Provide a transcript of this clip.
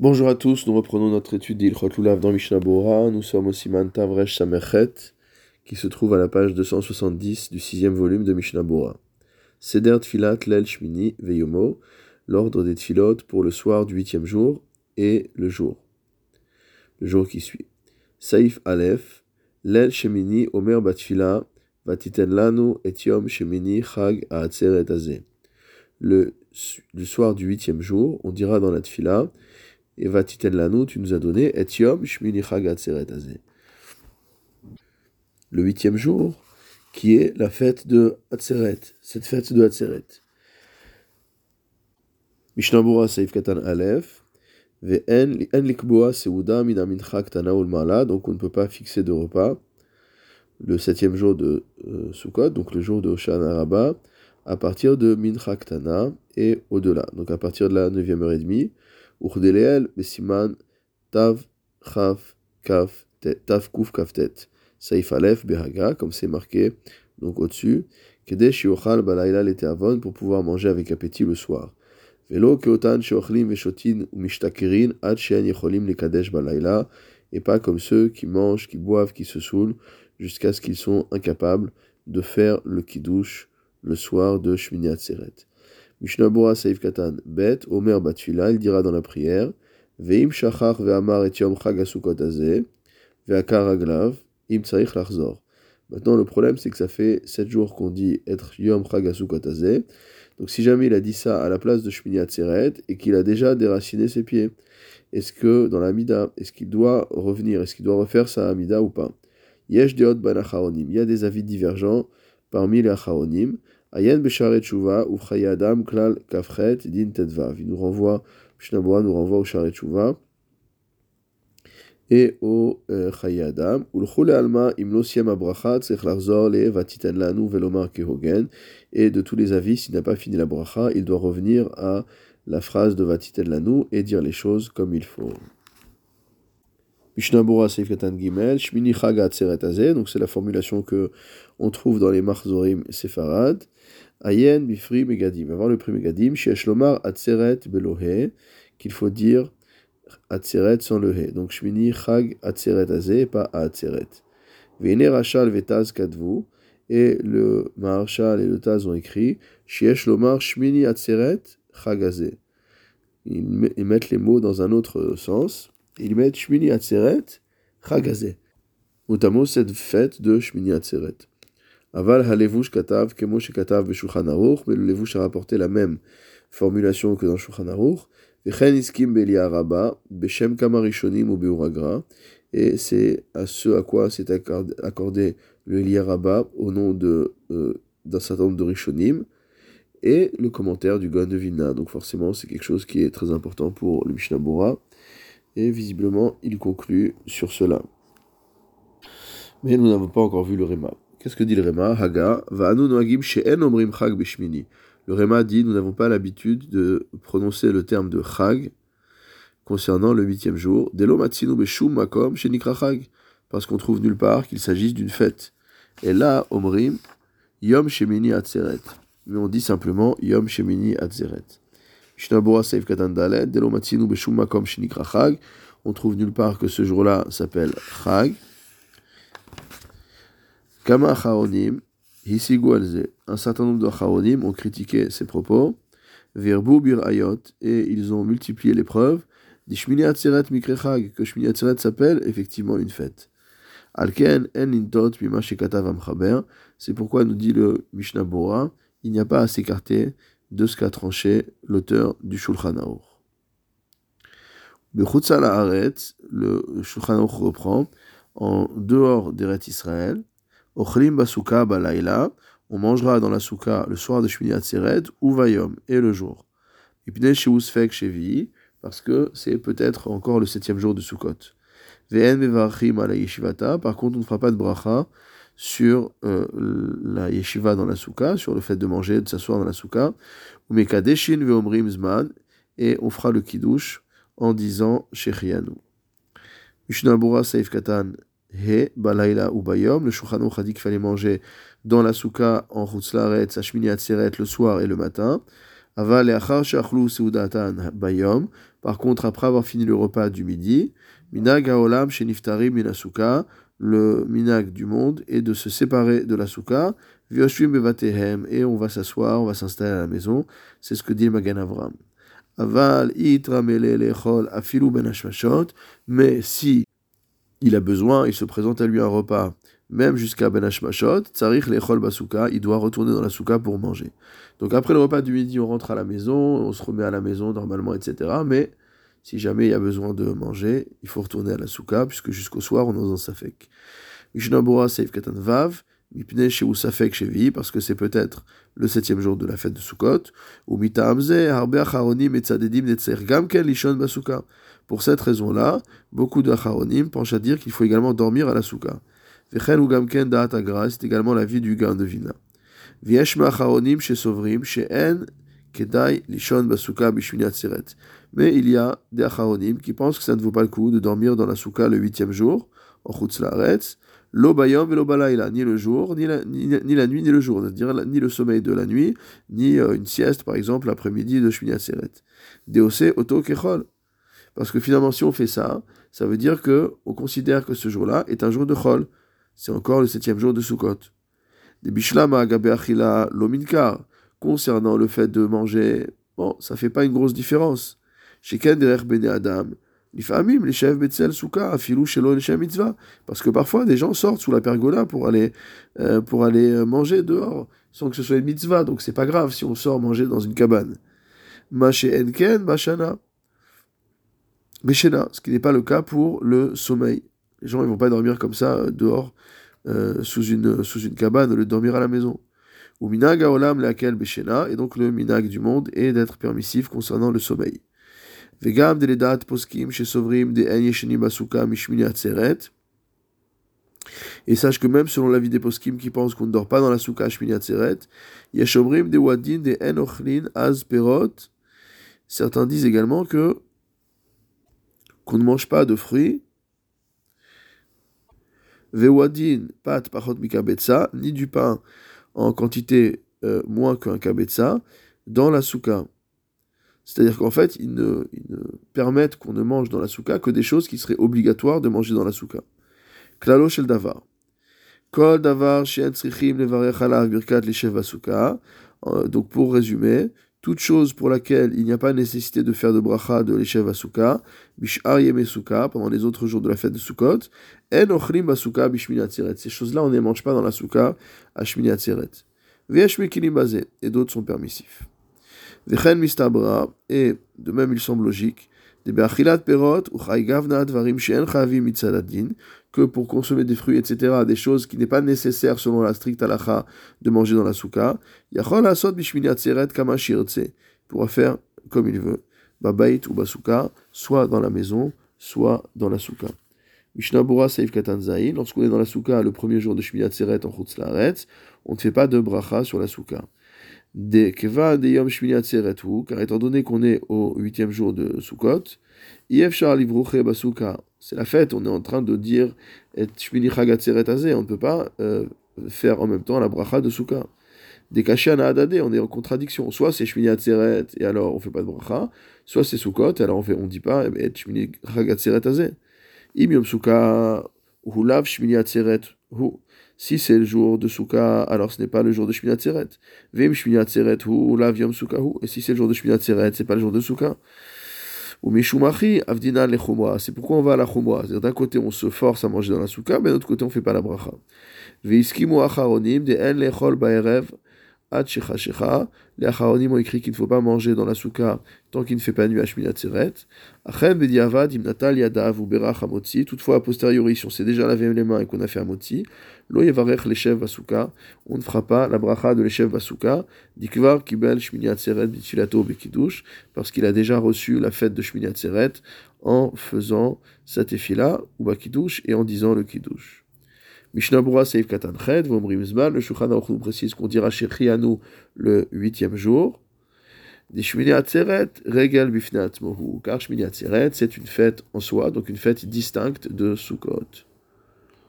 Bonjour à tous, nous reprenons notre étude d'Ilchot Lulav dans Mishnah Bora. Nous sommes au Siman Tavresh Samerchet, qui se trouve à la page 270 du sixième volume de Mishnah Bora. Seder Tfilat Lel Shmini Veyomo, l'ordre des Tfilot pour le soir du huitième jour et le jour. Le jour qui suit. Saif Aleph, Lel Shemini Omer Batfila, Vatiten Lanu et Shemini Chag Azeh. Le, le soir du huitième jour, on dira dans la Tfila, et va lanu, tu nous as donné et yom shmini Le huitième jour, qui est la fête de Atzeret, cette fête de Atzeret. Mishnabura Saif Katan Aleph, Ve'en likboa seuda min amincha ktana mala, donc on ne peut pas fixer de repas. Le septième jour de euh, Sukkot, donc le jour de Hoshana Rabbah, à partir de Mincha Ktana et au-delà, donc à partir de la neuvième heure et demie, Urdeleel, Besiman, Tav, Chaf, Kaf, Tav, Kuf, Kaftet. Saif Aleph, Behaga, comme c'est marqué donc au-dessus. Kedesh Yochal, Balaila, avon pour pouvoir manger avec appétit le soir. Velo, Keotan, Sheochlim, Veshotin, Mishtakirin, Ad, Shen, Yecholim, les Kadesh, Balaila, et pas comme ceux qui mangent, qui boivent, qui se saoulent, jusqu'à ce qu'ils sont incapables de faire le kiddush le soir de Shmini Atzeret. Mishnabura Saif Katan Bet, Omer Batfila, il dira dans la prière Veim Shachar Ve'amar et Yom Chagasukot Ve'akar Aglav, Im Tsarich Lachzor. Maintenant, le problème, c'est que ça fait 7 jours qu'on dit être Yom Chagasukot Donc, si jamais il a dit ça à la place de Shmini Atzeret et qu'il a déjà déraciné ses pieds, est-ce que dans la Mida, est-ce qu'il doit revenir, est-ce qu'il doit refaire sa Amida ou pas? Yesh Deot Ban Il y a des avis divergents parmi les Acharonim. Ayen Besharet Shuva, Adam Klal Kafret, Din Tedvav. Il nous renvoie, Mishnabura nous renvoie au Sharet Shuva et au euh, Adam. Ulchule Alma, Imlo Siem Abracha, Tzech Larzor, Le Vatiten Lanu, Velomar Kehogen. Et de tous les avis, s'il n'a pas fini la bracha, il doit revenir à la phrase de Vatiten Lanu et dire les choses comme il faut. Mishnabura Seifkatan Gimel, Shmini Atzeret donc c'est la formulation que on trouve dans les Marzorim Sefarad. Ayen bifri megadim. Avant le prix megadim, shesh lomar atzeret belohe, qu'il faut dire atzeret sans le he. Donc shmini chag atzeret azé, pas atzeret. Vene rachal vetaz kadvu, et le marshal et le taz ont écrit shesh lomar shmini atzeret chag azé. Ils mettent les mots dans un autre sens. Ils mettent shmini atzeret chag azé. Notamment cette fête de shmini atzeret. Aval halevush katav kemo katav beshulchan aruch, mais le levush a rapporté la même formulation que dans shulchan aruch. Vechen iskim rabba beshem kamarishonim ou et c'est à ce à quoi s'est accordé le rabba au nom de euh, d'un certain nombre de rishonim et le commentaire du Gon de Vilna. Donc forcément, c'est quelque chose qui est très important pour le Mishnah Bora. Et visiblement, il conclut sur cela. Mais nous n'avons pas encore vu le Réma. Qu'est-ce que dit le Réma Haga, noagim she'en omrim chag bishmini. Le Réma dit nous n'avons pas l'habitude de prononcer le terme de chag concernant le huitième jour. Delo matsinu beshum makom shenikra chag. Parce qu'on trouve nulle part qu'il s'agisse d'une fête. Et là, omrim yom shemini atzeret. Mais on dit simplement yom shemini atzeret. On trouve nulle part que ce jour-là s'appelle chag. Kama Acharonim, un certain nombre de ont critiqué ces propos, Verbu Bir Ayot, et ils ont multiplié les preuves, Dishmini Atzeret Mikrechag, que Shmini Atzeret s'appelle effectivement une fête. Alken En Intot Bima Shekatav Amchaber, c'est pourquoi nous dit le Mishnah Bora, il n'y a pas à s'écarter de ce qu'a tranché l'auteur du Shulchan Aruch. Le Shulchan reprend, en dehors d'Eret Israël, Ochlim basuka balaila, on mangera dans la souka le soir de Shmini Atzeret ou Vayom, et le jour. Parce que c'est peut-être encore le septième jour de Sukkot. Par contre on ne fera pas de bracha sur euh, la yeshiva dans la souka, sur le fait de manger, de s'asseoir dans la souka. Ou mekadeshin ve'omrim zman, et on fera le kiddush en disant shechianu. Mishnabura Saif Katan He, Balaila ou Bayom. Le Shulchan a qu'il fallait manger dans la souka en Chutzlaret, Sashmini Atzeret le soir et le matin. Aval Achar Shachlu Seudatan Bayom. Par contre, après avoir fini le repas du midi, minag haolam chez Niftari minasuka, le minag du monde est de se séparer de la souka, et on va s'asseoir, on va s'installer à la maison. C'est ce que dit le Magan Avram. Aval afilu ben mais si il a besoin, il se présente à lui un repas, même jusqu'à ben hashmashot, tsarich lechol basuka, il doit retourner dans la souka pour manger. Donc après le repas du midi, on rentre à la maison, on se remet à la maison normalement, etc. Mais si jamais il y a besoin de manger, il faut retourner à la souka, puisque jusqu'au soir, on est dans safek. Mishnah Seif Katan Vav, Mipne chez Safek Chevi, parce que c'est peut-être le septième jour de la fête de Sukkot, ou Mita Hamze, Harbe Acharonim et Tzadedim Netzer Gamken Lishon Basuka. Pour cette raison-là, beaucoup de Acharonim penchent à dire qu'il faut également dormir à la Souka. Vechen ou Gamken Da'at Agra, c'est également la vie du gain de Vina. Vieshma Acharonim chez Sovrim, chez En, Kedai Lishon Basuka. Mais il y a des Acharonim qui pensent que ça ne vaut pas le coup de dormir dans la Souka le huitième jour, en Chutz Lo bayom ni le jour, ni la, ni, la nuit, ni le jour, c'est-à-dire ni le sommeil de la nuit, ni euh, une sieste, par exemple, l'après-midi de Shmini. Deose oto kechol. Parce que finalement, si on fait ça, ça veut dire que on considère que ce jour-là est un jour de chol. C'est encore le septième jour de Sukkot. Des bishlama agabe achila lominkar. Concernant le fait de manger, bon, ça fait pas une grosse différence. Parce que parfois, des gens sortent sous la pergola pour aller, euh, pour aller euh, manger dehors, sans que ce soit une mitzvah. Donc c'est pas grave si on sort manger dans une cabane. enken, mashana. Meshena, ce qui n'est pas le cas pour le sommeil. Les gens ils vont pas dormir comme ça euh, dehors, sous, une, sous une cabane, le dormir à la maison. Ou minag haolam laquelle beshena, et donc le minag du monde est d'être permissif concernant le sommeil. Vegam de ledat poskim chez sovrim de en yeshenim basuka mishmini atzeret. Et sache que même selon l'avis des poskim qui pensent qu'on ne dort pas dans la souka shmini atzeret, yeshomrim de wadin de en ochlin az perot. Certains disent également que qu'on ne mange pas de fruits vewadin pat pachot mikabetsa, ni du pain en quantité euh, moins qu'un kabetsa dans la souka. C'est-à-dire qu'en fait, ils ne, permettent qu'on ne mange dans la souka que des choses qui seraient obligatoires de manger dans la souka. Klalo shel davar. Kol davar shen birkat. Euh, donc pour résumer, toute chose pour laquelle il n'y a pas nécessité de faire de bracha de l'Eshev Asuka, Bishar Yeme Suka, pendant les autres jours de la fête de Sukkot, En Ochrim Basuka Bishmini. Ces choses-là, on ne les mange pas dans la Suka à Shmini Atzeret. Et d'autres sont permissifs. Et de même il semble logique, perot ou que pour consommer des fruits, etc., des choses qui n'est pas nécessaire selon la stricte halacha de manger dans la souka, yachol asot kama pourra faire comme il veut, babait ou basuka, soit dans la maison, soit dans la souka. Mishnah Seif Katanzaï, lorsqu'on est dans la souka le premier jour de Shmini Atzeret en Chutz on ne fait pas de bracha sur la souka de Keva de Yom Shmini car étant donné qu'on est au huitième jour de Sukkot, Yef Shar Livruche Basuka, c'est la fête, on est en train de dire et Shmini Chagatzeret on ne peut pas euh, faire en même temps la bracha de Sukkah. Des Kashiana Adade, on est en contradiction. Soit c'est Shmini Atzeret et alors on fait pas de bracha, soit c'est Sukkot et alors on fait, on dit pas et Shmini Chagatzeret Azeh. Im Yom Sukkah, Hulav Shmini Atzeret, Hu. Si c'est le jour de Souka, alors ce n'est pas le jour de Shmini Atzeret. Vim Shmini Atzeret hu la viom Soukahu. Et si c'est le jour de Shmini Atzeret, c'est pas le jour de Souka. Ou Mishumachi avdina lechumra. C'est pourquoi on va à la chumra. C'est-à-dire d'un côté on se force à manger dans la Souka, mais de l'autre côté on fait pas la bracha. Veiskimu acharonim de en lechol baerev les Acharonim ont écrit qu'il ne faut pas manger dans la souka tant qu'il ne fait pas nuit à Shminat. Achem bediavad imnatal yadav ou berach amotzi. Toutefois, a posteriori, si on s'est déjà lavé les mains et qu'on a fait amotzi, lo yevarech leshev basuka. On ne fera pas la bracha de leshev basuka. Dikvar kibel Shminat Seret bitilato bekidush. Parce qu'il a déjà reçu la fête de Shminat en faisant sa tefila ou et en disant le kiddush. Mishnah Bura Seif Katan Ched, Vomrim Zman, le Shulchan Aruch nous précise qu'on dira chez Chianu le huitième jour. Des Shmini Atzeret, Regel Bifnat Mohu, car Shmini Atzeret, c'est une fête en soi, donc une fête distincte de Sukkot.